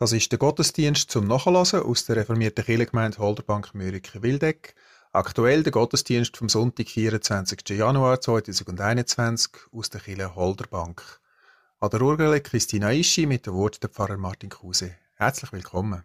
Das ist der Gottesdienst zum Nachlassen aus der reformierten Kirchengemeinde Holderbank Mürike-Wildeck. Aktuell der Gottesdienst vom Sonntag, 24. Januar 2021 aus der Kirche Holderbank. An der Urgele Christina Ischi mit dem Wort der Pfarrer Martin Kruse. Herzlich willkommen.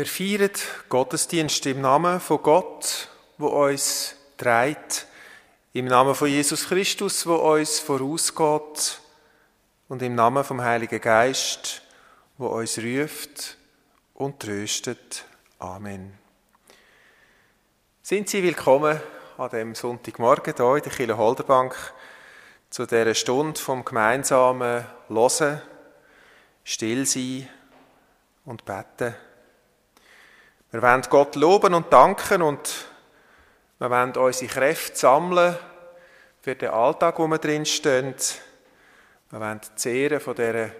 Wir feiern Gottesdienst im Namen von Gott, wo uns trägt, im Namen von Jesus Christus, wo uns vorausgeht, und im Namen vom Heiligen Geist, wo uns ruft und tröstet. Amen. Sind Sie willkommen an dem Sonntagmorgen hier in der Kille Holderbank zu dieser Stunde vom gemeinsamen Losen, still sein und beten. Wir wollen Gott loben und danken und wir wollen unsere Kräfte sammeln für den Alltag, wo wir drin stehen. Wir wollen zehren von dieser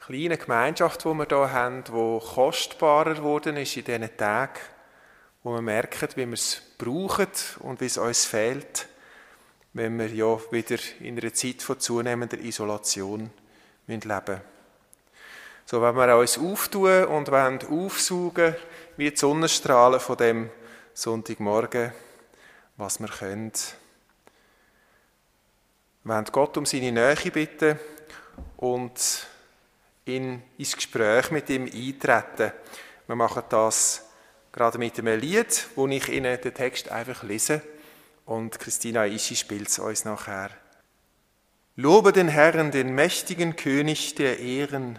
kleinen Gemeinschaft, die wir hier haben, die kostbarer geworden ist in diesen Tagen, wo wir merken, wie wir es brauchen und wie es uns fehlt, wenn wir ja wieder in einer Zeit von zunehmender Isolation leben müssen. So wenn wir uns auftun und wollen aufsaugen wie die Sonnenstrahlen von dem Sonntagmorgen, was wir können. Wir wollen Gott um seine Nähe bitten und in, ins Gespräch mit ihm eintreten. Wir machen das gerade mit einem Lied, wo ich Ihnen den Text einfach lese und Christina Ischi spielt es uns nachher. Lobe den Herrn, den mächtigen König der Ehren,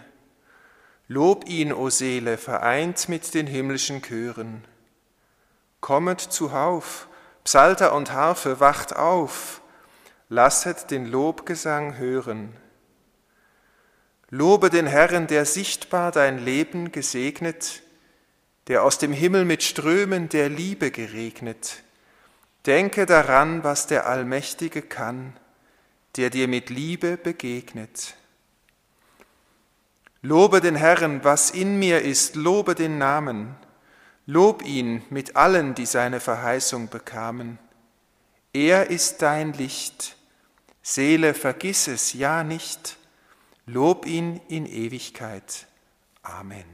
Lob ihn, o Seele, vereint mit den himmlischen Chören. Kommet zuhauf, Psalter und Harfe, wacht auf, lasset den Lobgesang hören. Lobe den Herrn, der sichtbar dein Leben gesegnet, der aus dem Himmel mit Strömen der Liebe geregnet. Denke daran, was der Allmächtige kann, der dir mit Liebe begegnet. Lobe den Herrn, was in mir ist, lobe den Namen. Lob ihn mit allen, die seine Verheißung bekamen. Er ist dein Licht. Seele, vergiss es ja nicht. Lob ihn in Ewigkeit. Amen.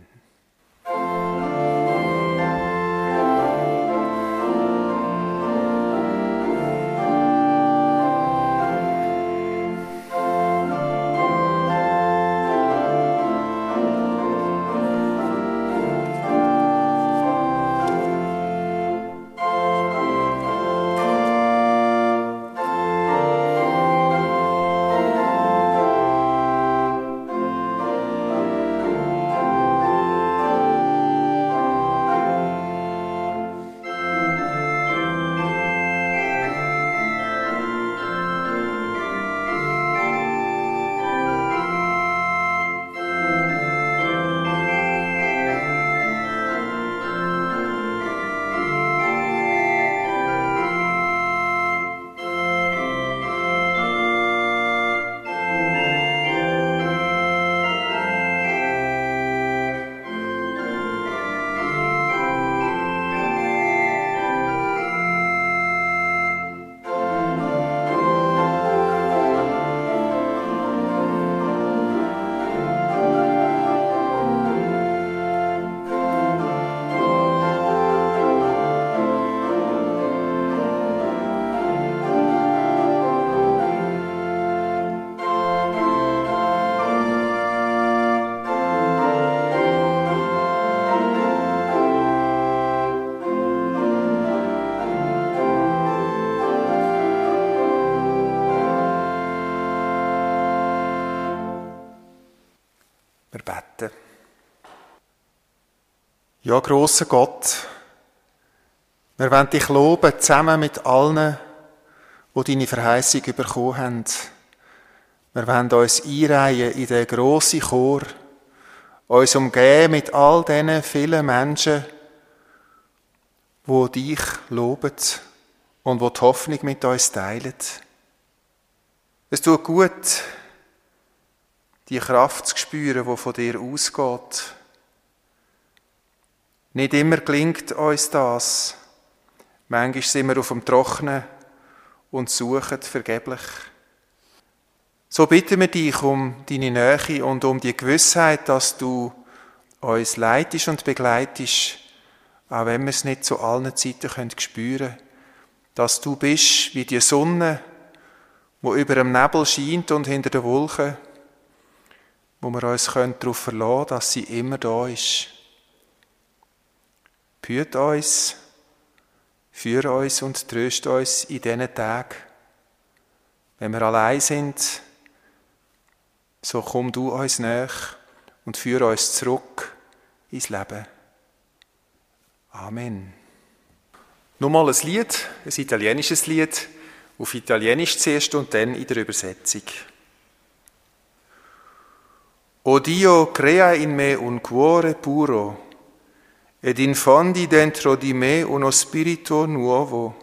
Ja, grosser Gott, wir wollen dich loben, zusammen mit allen, die deine Verheißung bekommen haben. Wir wollen uns einreihen in den grossen Chor, uns umgeben mit all diesen vielen Menschen, die dich loben und die die Hoffnung mit uns teilen. Es tut gut, die Kraft zu spüren, die von dir ausgeht nicht immer gelingt uns das. Manchmal sind wir auf dem Trocknen und suchen vergeblich. So bitten wir dich um deine Nähe und um die Gewissheit, dass du uns leitest und begleitest, auch wenn wir es nicht zu allen Zeiten können spüren dass du bist wie die Sonne, wo über dem Nebel scheint und hinter den Wolken, wo wir uns darauf verlassen können, dass sie immer da ist. Führt uns, führe uns und tröst uns in diesen Tagen. Wenn wir allein sind, so komm du uns nach und führe uns zurück ins Leben. Amen. Nochmal ein Lied, ein italienisches Lied, auf Italienisch zuerst und dann in der Übersetzung. O Dio, crea in me un cuore puro ed infondi dentro di me uno spirito nuovo.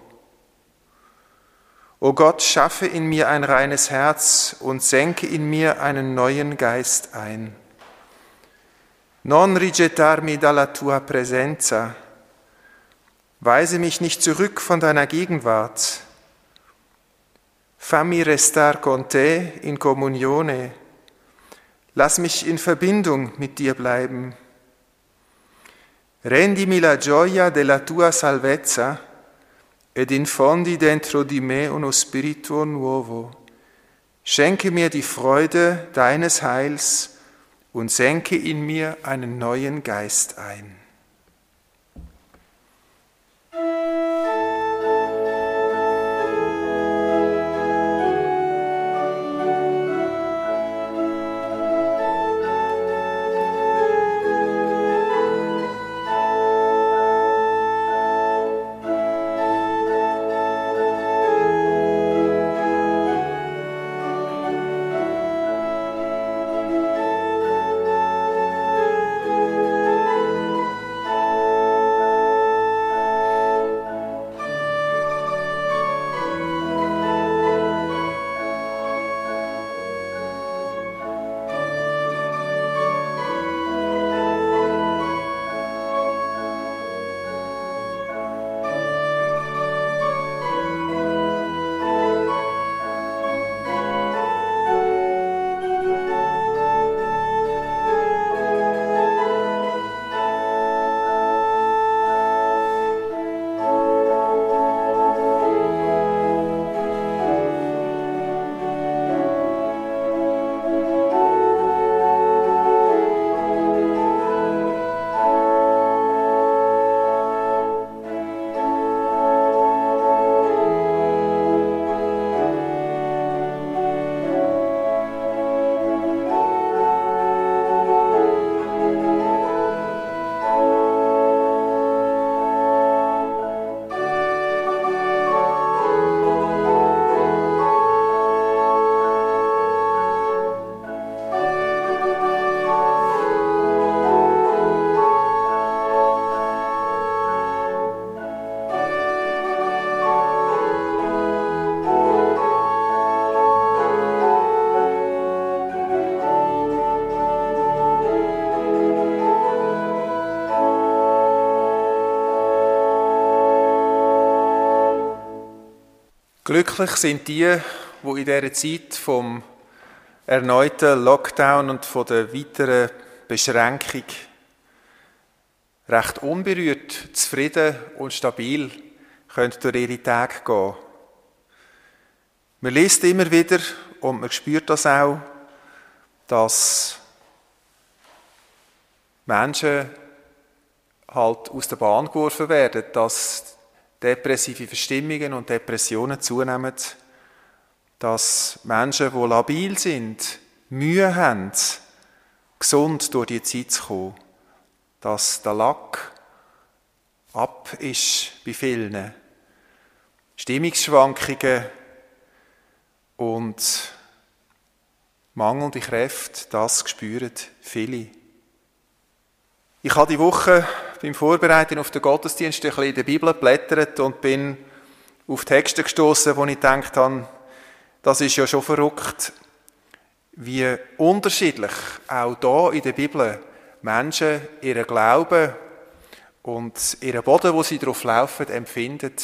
O Gott, schaffe in mir ein reines Herz und senke in mir einen neuen Geist ein. Non rigettarmi dalla tua presenza. Weise mich nicht zurück von deiner Gegenwart. Fammi restar con te in comunione. Lass mich in Verbindung mit dir bleiben. Rendimi la gioia della tua salvezza ed infondi dentro di me uno spirito nuovo. Schenke mir die Freude deines Heils und senke in mir einen neuen Geist ein. Glücklich sind die, die in dieser Zeit vom erneuten Lockdown und von der weiteren Beschränkung recht unberührt, zufrieden und stabil können durch ihre Tage gehen. Man liest immer wieder und man spürt das auch, dass Menschen halt aus der Bahn geworfen werden, dass depressive Verstimmungen und Depressionen zunehmen, dass Menschen, die labil sind, Mühe haben, gesund durch die Zeit zu kommen, dass der Lack ab ist bei vielen. Stimmungsschwankungen und mangelnde Kräfte, das spüren viele. Ich habe die Woche beim Vorbereiten auf den Gottesdienst ein bisschen in der Bibel geblättert und bin auf Texte gestoßen, wo ich gedacht habe, das ist ja schon verrückt, wie unterschiedlich auch da in der Bibel Menschen ihren Glauben und ihren Boden, wo sie drauf laufen, empfinden.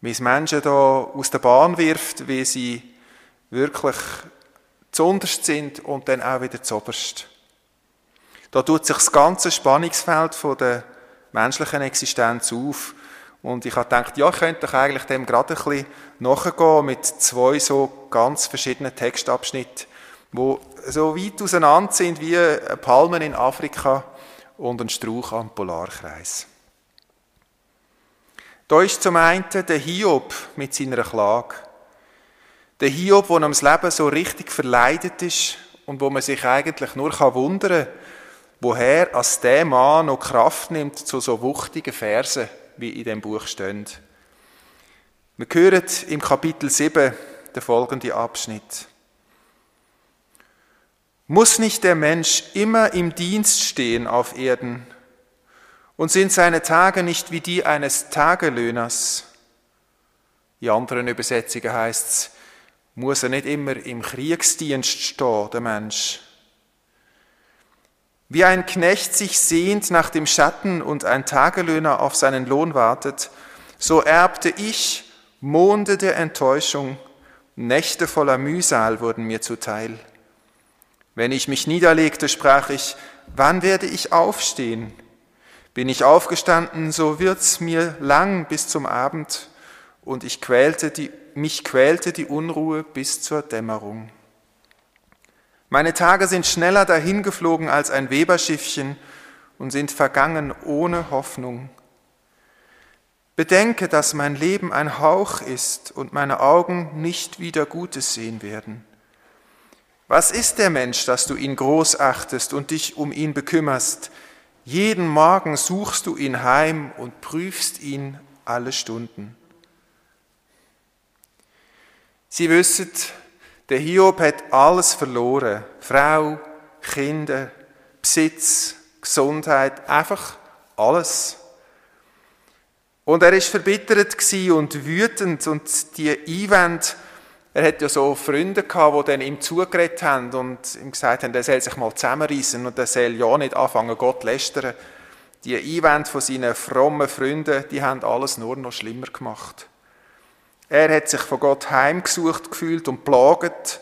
Wie es Menschen da aus der Bahn wirft, wie sie wirklich zuunterst sind und dann auch wieder zuoberst. Da tut sich das ganze Spannungsfeld von der menschlichen Existenz auf. Und ich habe gedacht, ja, ich könnte doch eigentlich dem gerade ein bisschen nachgehen mit zwei so ganz verschiedenen Textabschnitten, wo so weit auseinander sind wie Palmen in Afrika und ein Strauch am Polarkreis. Da ist zum einen der Hiob mit seiner Klage. Der Hiob, der das Leben so richtig verleidet ist und wo man sich eigentlich nur wundern kann, woher als der Mann noch Kraft nimmt zu so wuchtigen Versen, wie in dem Buch stehen. Wir hören im Kapitel 7 der folgende Abschnitt. Muss nicht der Mensch immer im Dienst stehen auf Erden? Und sind seine Tage nicht wie die eines Tagelöhners? In anderen Übersetzungen heißt es, muss er nicht immer im Kriegsdienst stehen, der Mensch? Wie ein Knecht sich sehnt nach dem Schatten und ein Tagelöhner auf seinen Lohn wartet, so erbte ich Monde der Enttäuschung, Nächte voller Mühsal wurden mir zuteil. Wenn ich mich niederlegte, sprach ich, wann werde ich aufstehen? Bin ich aufgestanden, so wird's mir lang bis zum Abend, und ich quälte die, mich quälte die Unruhe bis zur Dämmerung. Meine Tage sind schneller dahingeflogen als ein Weberschiffchen und sind vergangen ohne Hoffnung. Bedenke, dass mein Leben ein Hauch ist und meine Augen nicht wieder Gutes sehen werden. Was ist der Mensch, dass du ihn groß achtest und dich um ihn bekümmerst? Jeden Morgen suchst du ihn heim und prüfst ihn alle Stunden. Sie wissen, der Hiob hat alles verloren. Frau, Kinder, Besitz, Gesundheit, einfach alles. Und er ist verbittert und wütend und die Einwände, er hat ja so Freunde gehabt, die dann ihm zugeredet haben und ihm gesagt haben, er soll sich mal zusammenreißen und er soll ja nicht anfangen, Gott lästern. Die Einwände von seinen frommen Freunden, die haben alles nur noch schlimmer gemacht. Er hat sich von Gott heimgesucht gefühlt und plaget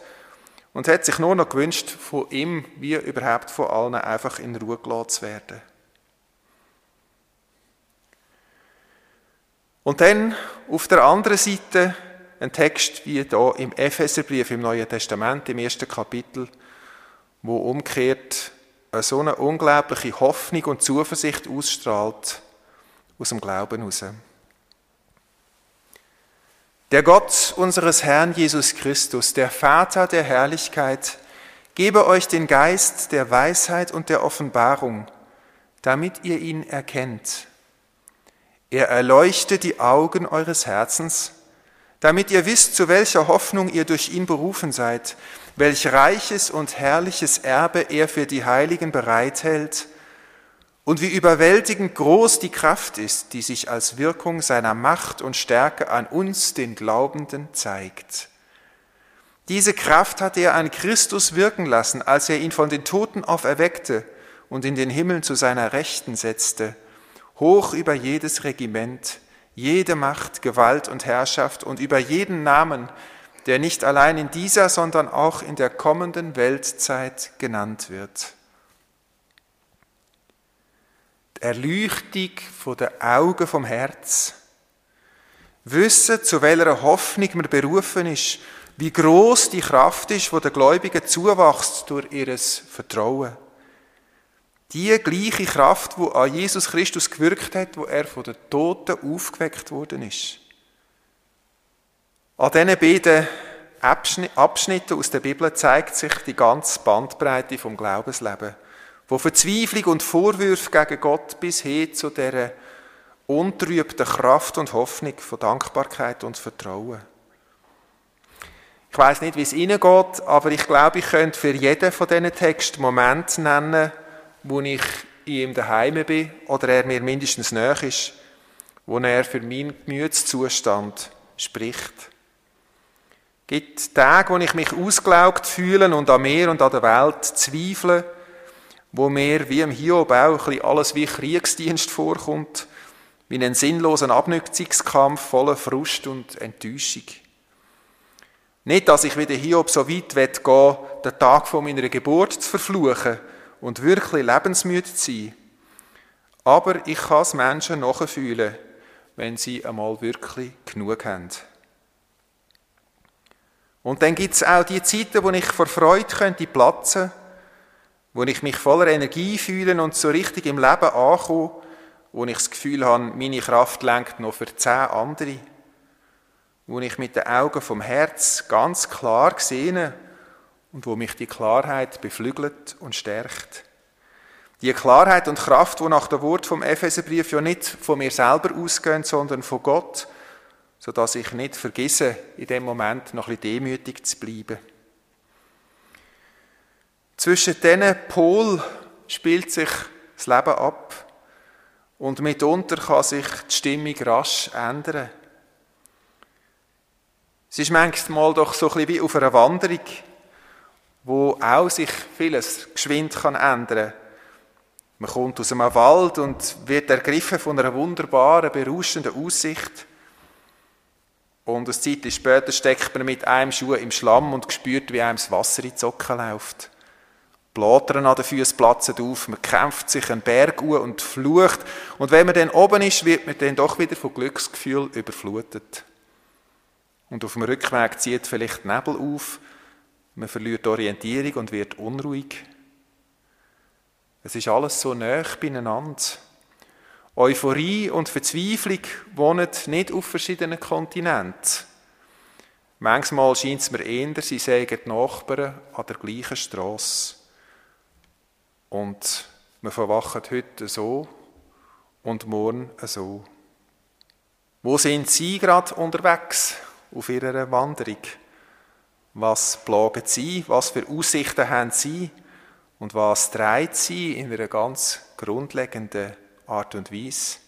und hat sich nur noch gewünscht, von ihm wie überhaupt von allen einfach in Ruhe gelassen zu werden. Und dann auf der anderen Seite ein Text wie hier im Epheserbrief im Neuen Testament, im ersten Kapitel, wo umkehrt so eine unglaubliche Hoffnung und Zuversicht ausstrahlt aus dem Glauben heraus. Der Gott unseres Herrn Jesus Christus, der Vater der Herrlichkeit, gebe euch den Geist der Weisheit und der Offenbarung, damit ihr ihn erkennt. Er erleuchte die Augen eures Herzens, damit ihr wisst, zu welcher Hoffnung ihr durch ihn berufen seid, welch reiches und herrliches Erbe er für die Heiligen bereithält und wie überwältigend groß die Kraft ist, die sich als Wirkung seiner Macht und Stärke an uns, den Glaubenden, zeigt. Diese Kraft hat er an Christus wirken lassen, als er ihn von den Toten auferweckte und in den Himmel zu seiner Rechten setzte, hoch über jedes Regiment, jede Macht, Gewalt und Herrschaft und über jeden Namen, der nicht allein in dieser, sondern auch in der kommenden Weltzeit genannt wird. Die Erleuchtung den Augen vom Herz. Wissen, zu welcher Hoffnung man berufen ist, wie groß die Kraft ist, wo der Gläubigen zuwächst durch ihres Vertrauen. Die gleiche Kraft, wo an Jesus Christus gewirkt hat, wo er von den Toten aufgeweckt worden ist. An diesen beiden Abschnitten aus der Bibel zeigt sich die ganze Bandbreite vom Glaubensleben, wo Verzweiflung und Vorwürfe gegen Gott bis hin zu der untrübten Kraft und Hoffnung, von Dankbarkeit und Vertrauen. Ich weiß nicht, wie es Ihnen geht, aber ich glaube, ich könnte für jeden von diesen Texten Moment nennen, wo ich in ihm daheim bin oder er mir mindestens näher ist, wo er für meinen Gemütszustand spricht. Es gibt Tage, wo ich mich ausgelaugt fühle und an mir und an der Welt zweifle, wo mir wie im Hiob auch ein alles wie Kriegsdienst vorkommt, wie ein sinnlosen Abnützungskampf voller Frust und Enttäuschung. Nicht, dass ich wieder Hiob so weit gehen den Tag von meiner Geburt zu verfluchen und wirklich lebensmüde zu sein. Aber ich kann es Menschen nachfühlen, wenn sie einmal wirklich genug haben. Und dann gibt es auch die Zeiten, wo ich vor Freude könnte platzen, wo ich mich voller Energie fühle und so richtig im Leben ankomme, wo ich das Gefühl habe, meine Kraft lenkt noch für zehn andere, wo ich mit den Augen vom Herz ganz klar sehe und wo mich die Klarheit beflügelt und stärkt. Die Klarheit und Kraft, wo nach dem Wort vom Epheserbrief ja nicht von mir selber ausgehen, sondern von Gott, so dass ich nicht vergesse, in dem Moment noch ein bisschen demütig zu bleiben. Zwischen diesen Pol spielt sich das Leben ab und mitunter kann sich die Stimmung rasch ändern. Es ist manchmal doch so ein bisschen wie auf einer Wanderung, wo auch sich vieles geschwind kann ändern kann man kommt aus einem Wald und wird ergriffen von einer wunderbaren, berauschenden Aussicht. Und eine Zeit später steckt man mit einem Schuh im Schlamm und spürt, wie einem das Wasser in die Socken läuft. Blättern an den Füßen platzen auf, man kämpft sich einen Berg an und flucht. Und wenn man dann oben ist, wird man dann doch wieder von Glücksgefühl überflutet. Und auf dem Rückweg zieht vielleicht Nebel auf, man verliert Orientierung und wird unruhig. Es ist alles so nah beieinander. Euphorie und Verzweiflung wohnen nicht auf verschiedenen Kontinenten. Manchmal scheint es mir eher, sie sägen die Nachbarn an der gleichen Straße. Und wir verwachen heute so und morgen so. Wo sind Sie gerade unterwegs auf Ihrer Wanderung? Was plagen Sie? Was für Aussichten haben Sie? Und was treibt sie in einer ganz grundlegenden Art und Weise?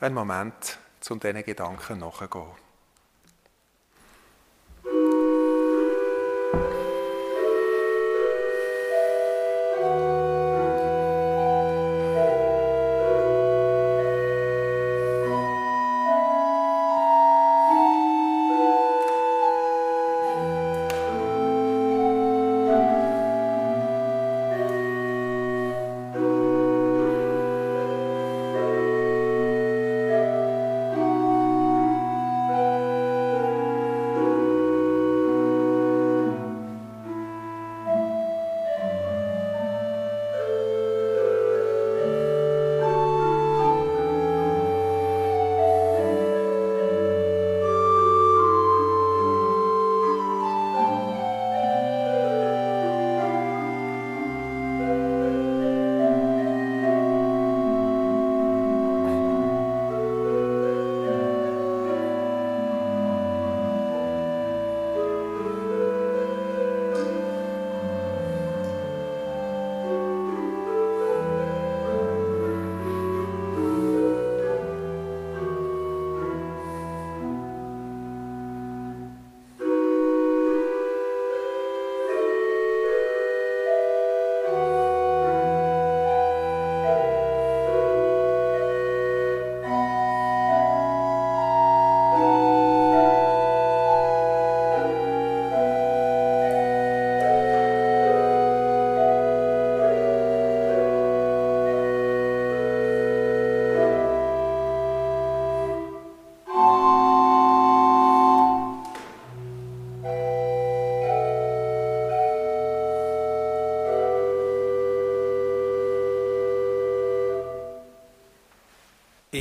Ein Moment, um diesen Gedanken nachzugehen.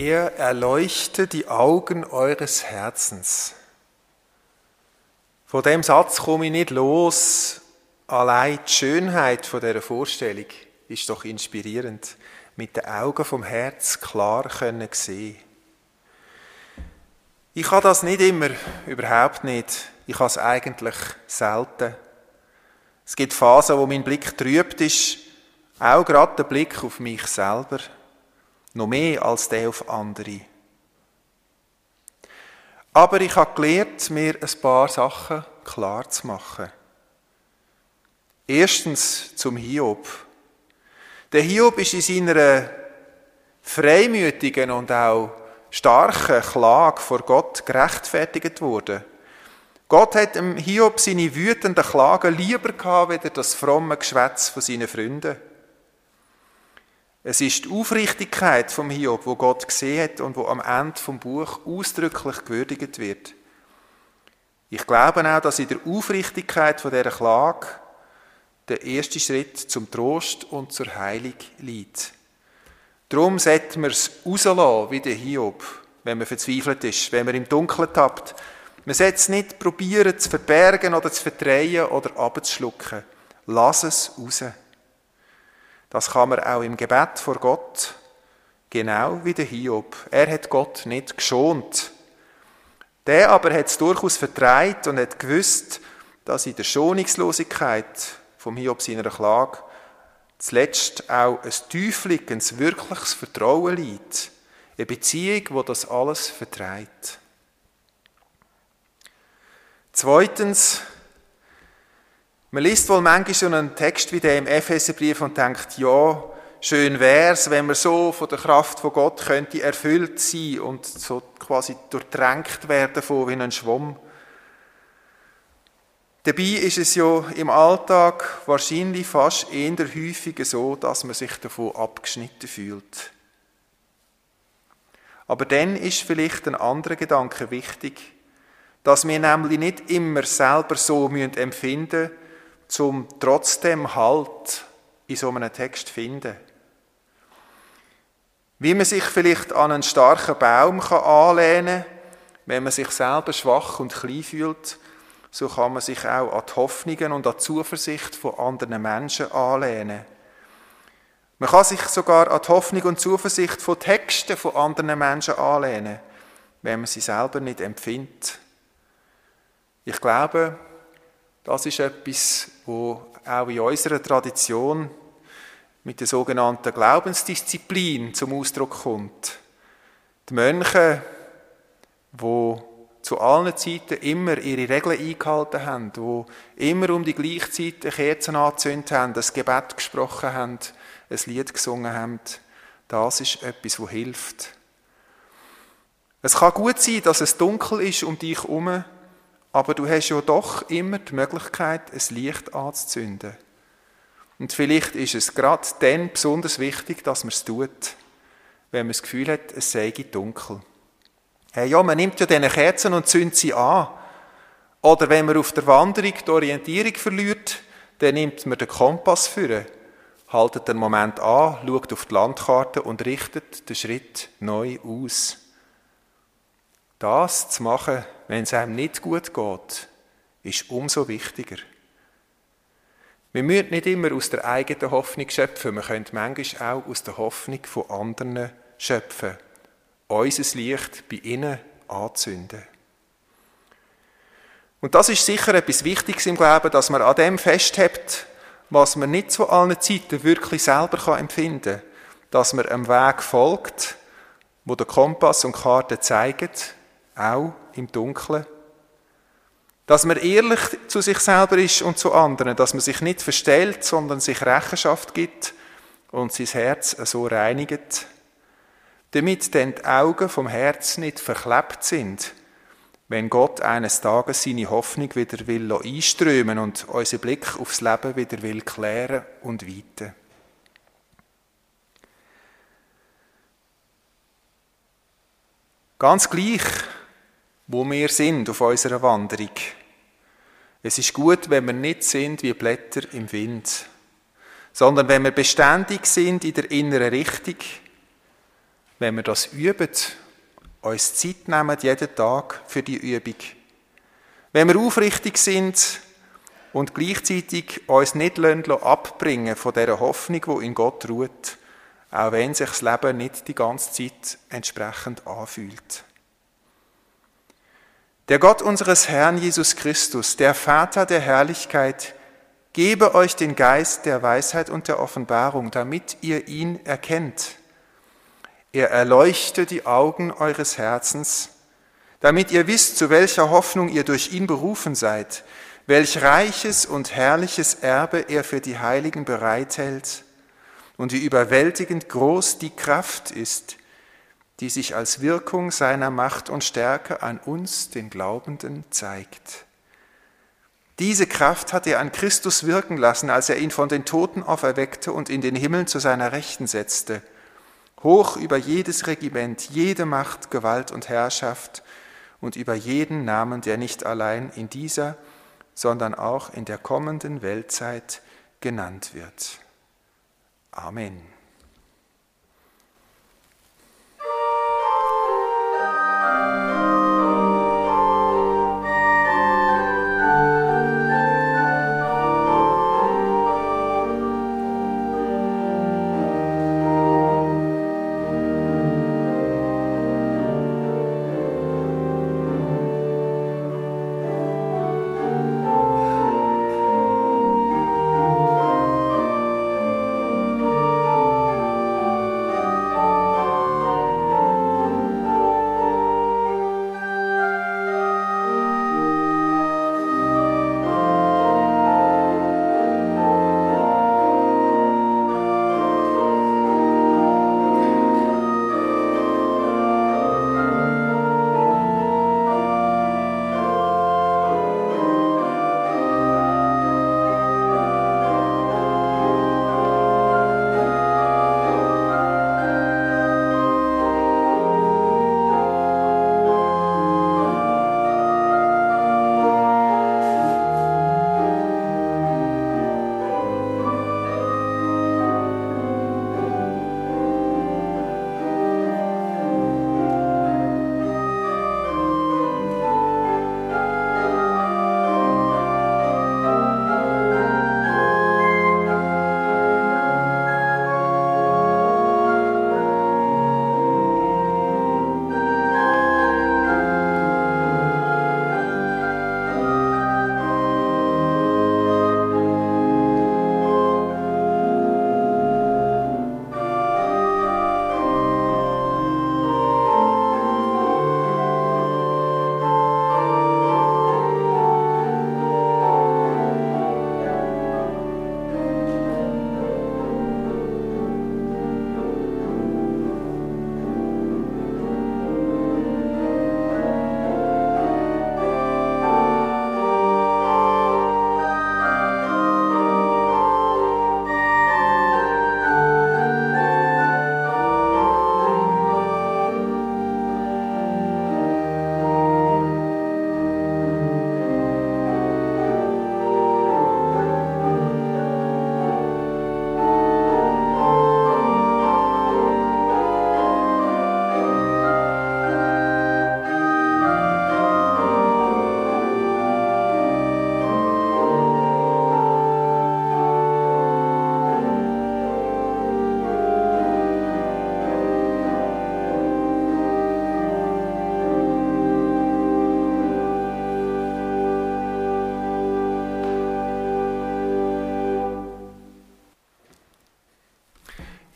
Er erleuchte die Augen eures Herzens. Von dem Satz komme ich nicht los. Allein die Schönheit von dieser Vorstellung ist doch inspirierend. Mit den Augen vom Herz klar können sehen. Ich habe das nicht immer, überhaupt nicht. Ich habe es eigentlich selten. Es gibt Phasen, wo mein Blick trübt ist, auch gerade der Blick auf mich selber, noch mehr als der auf andere. Aber ich habe gelernt, mir ein paar Sachen klar zu machen. Erstens zum Hiob. Der Hiob ist in seiner freimütigen und auch starken Klage vor Gott gerechtfertigt worden. Gott hat Hiob seine wütenden Klagen lieber gehabt, als das fromme Geschwätz von seinen Freunden. Es ist die Aufrichtigkeit vom Hiob, wo Gott gesehen hat und wo am Ende vom Buch ausdrücklich gewürdigt wird. Ich glaube auch, dass in der Aufrichtigkeit von dieser Klage der erste Schritt zum Trost und zur Heilung liegt. Darum sollte man es rauslassen, wie der Hiob, wenn man verzweifelt ist, wenn man im Dunkeln tappt. Man sollte es nicht probieren zu verbergen oder zu verdrehen oder abzuschlucken. Lass es raus. Das kann man auch im Gebet vor Gott, genau wie der Hiob. Er hat Gott nicht geschont. Der aber hat es durchaus vertreibt und hat gewusst, dass in der Schonungslosigkeit vom Hiob seiner Klage zuletzt auch ein tiefliegendes, wirkliches Vertrauen liegt. Eine Beziehung, wo das alles vertreibt. Zweitens, man liest wohl manchmal so einen Text wie der im Epheserbrief und denkt, ja, schön wär's, wenn man so von der Kraft von Gott könnte erfüllt sein und so quasi durchdrängt werden von wie ein Schwamm. Dabei ist es ja im Alltag wahrscheinlich fast eher häufiger so, dass man sich davon abgeschnitten fühlt. Aber dann ist vielleicht ein anderer Gedanke wichtig, dass wir nämlich nicht immer selber so empfinden müssen, um trotzdem Halt in so einem Text finden. Wie man sich vielleicht an einen starken Baum anlehnen kann, wenn man sich selber schwach und klein fühlt, so kann man sich auch an die Hoffnungen und an die Zuversicht von anderen Menschen anlehnen. Man kann sich sogar an die Hoffnung und Zuversicht von Texten von anderen Menschen anlehnen, wenn man sie selber nicht empfindet. Ich glaube, das ist etwas, wo auch in unserer Tradition mit der sogenannten Glaubensdisziplin zum Ausdruck kommt. Die Mönche, wo zu allen Zeiten immer ihre Regeln eingehalten haben, wo immer um die gleiche Zeit Kerzen angezündet haben, das Gebet gesprochen haben, ein Lied gesungen haben, das ist etwas, was hilft. Es kann gut sein, dass es dunkel ist um dich herum, aber du hast ja doch immer die Möglichkeit, ein Licht anzuzünden. Und vielleicht ist es gerade dann besonders wichtig, dass man es tut, wenn man das Gefühl hat, es sei dunkel. Hey, ja, man nimmt ja diese Kerzen und zündet sie an. Oder wenn man auf der Wanderung die Orientierung verliert, dann nimmt man den Kompass führen, haltet den Moment an, schaut auf die Landkarte und richtet den Schritt neu aus. Das zu machen, wenn es einem nicht gut geht, ist umso wichtiger. Wir müssen nicht immer aus der eigenen Hoffnung schöpfen, wir können manchmal auch aus der Hoffnung von anderen schöpfen unser Licht bei ihnen anzünden. Und das ist sicher etwas Wichtiges im Glauben, dass man an dem festhält, was man nicht zu allen Zeiten wirklich selber empfinden kann. Dass man einem Weg folgt, wo der Kompass und Karte zeigen, auch im Dunkeln. Dass man ehrlich zu sich selber ist und zu anderen, dass man sich nicht verstellt, sondern sich Rechenschaft gibt und sein Herz so reinigt, damit denn die Augen vom Herz nicht verklebt sind, wenn Gott eines Tages seine Hoffnung wieder will einströmen und unseren Blick aufs Leben wieder will klären und weiten. Ganz gleich, wo wir sind auf unserer Wanderung. Es ist gut, wenn wir nicht sind wie Blätter im Wind, sondern wenn wir beständig sind in der inneren Richtung, wenn wir das üben, uns Zeit nehmen, jeden Tag für die Übung. Wenn wir aufrichtig sind und gleichzeitig uns nicht abbringen von der Hoffnung, die in Gott ruht, auch wenn sich das Leben nicht die ganze Zeit entsprechend anfühlt. Der Gott unseres Herrn Jesus Christus, der Vater der Herrlichkeit, gebe euch den Geist der Weisheit und der Offenbarung, damit ihr ihn erkennt. Er erleuchte die Augen eures Herzens, damit ihr wisst, zu welcher Hoffnung ihr durch ihn berufen seid, welch reiches und herrliches Erbe er für die Heiligen bereithält und wie überwältigend groß die Kraft ist, die sich als Wirkung seiner Macht und Stärke an uns, den Glaubenden, zeigt. Diese Kraft hat er an Christus wirken lassen, als er ihn von den Toten auferweckte und in den Himmel zu seiner Rechten setzte, hoch über jedes Regiment, jede Macht, Gewalt und Herrschaft und über jeden Namen, der nicht allein in dieser, sondern auch in der kommenden Weltzeit genannt wird. Amen.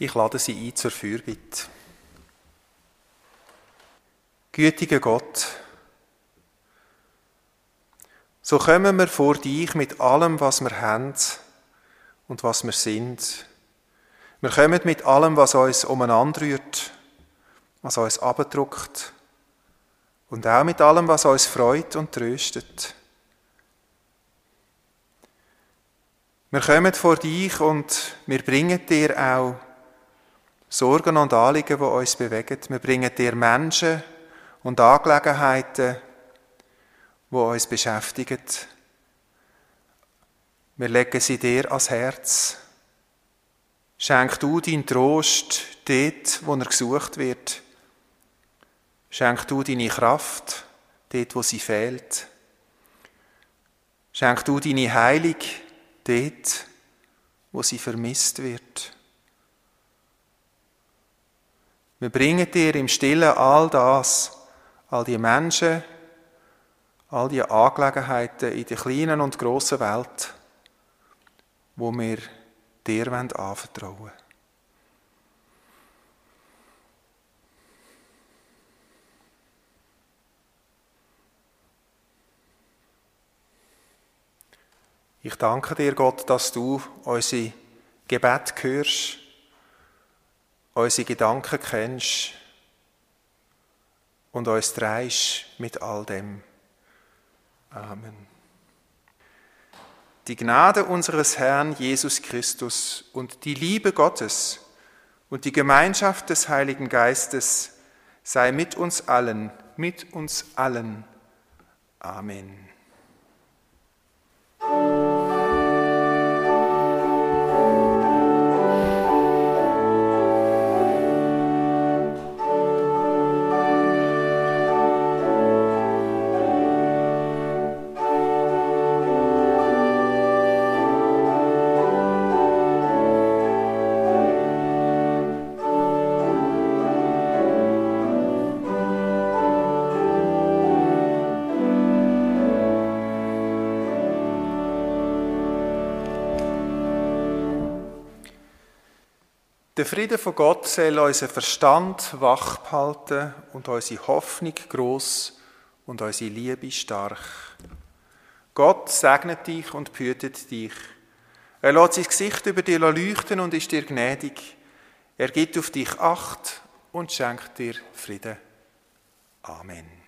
Ich lade Sie ein zur Fürbitte. Gütiger Gott, so kommen wir vor dich mit allem, was wir haben und was wir sind. Wir kommen mit allem, was uns umeinander rührt, was uns abdruckt und auch mit allem, was uns freut und tröstet. Wir kommen vor dich und wir bringen dir auch Sorgen und Anliegen, die uns bewegen. Wir bringen dir Menschen und Angelegenheiten, die uns beschäftigen. Wir legen sie dir ans Herz. Schenk du deinen Trost dort, wo er gesucht wird. Schenk du deine Kraft dort, wo sie fehlt. Schenk du deine Heilung dort, wo sie vermisst wird. Wir bringen dir im Stillen all das, all die Menschen all die Angelegenheiten in der kleinen und grossen Welt, wo wir dir anvertrauen wollen. Ich danke dir, Gott, dass du unsere Gebet hörst, unsere Gedanken kennst und uns drehst mit all dem. Amen. Die Gnade unseres Herrn Jesus Christus und die Liebe Gottes und die Gemeinschaft des Heiligen Geistes sei mit uns allen, mit uns allen. Amen. Der Friede von Gott soll unseren Verstand wach behalten und unsere Hoffnung groß und unsere Liebe stark. Gott segnet dich und behütet dich. Er lässt sein Gesicht über dir leuchten und ist dir gnädig. Er gibt auf dich Acht und schenkt dir Frieden. Amen.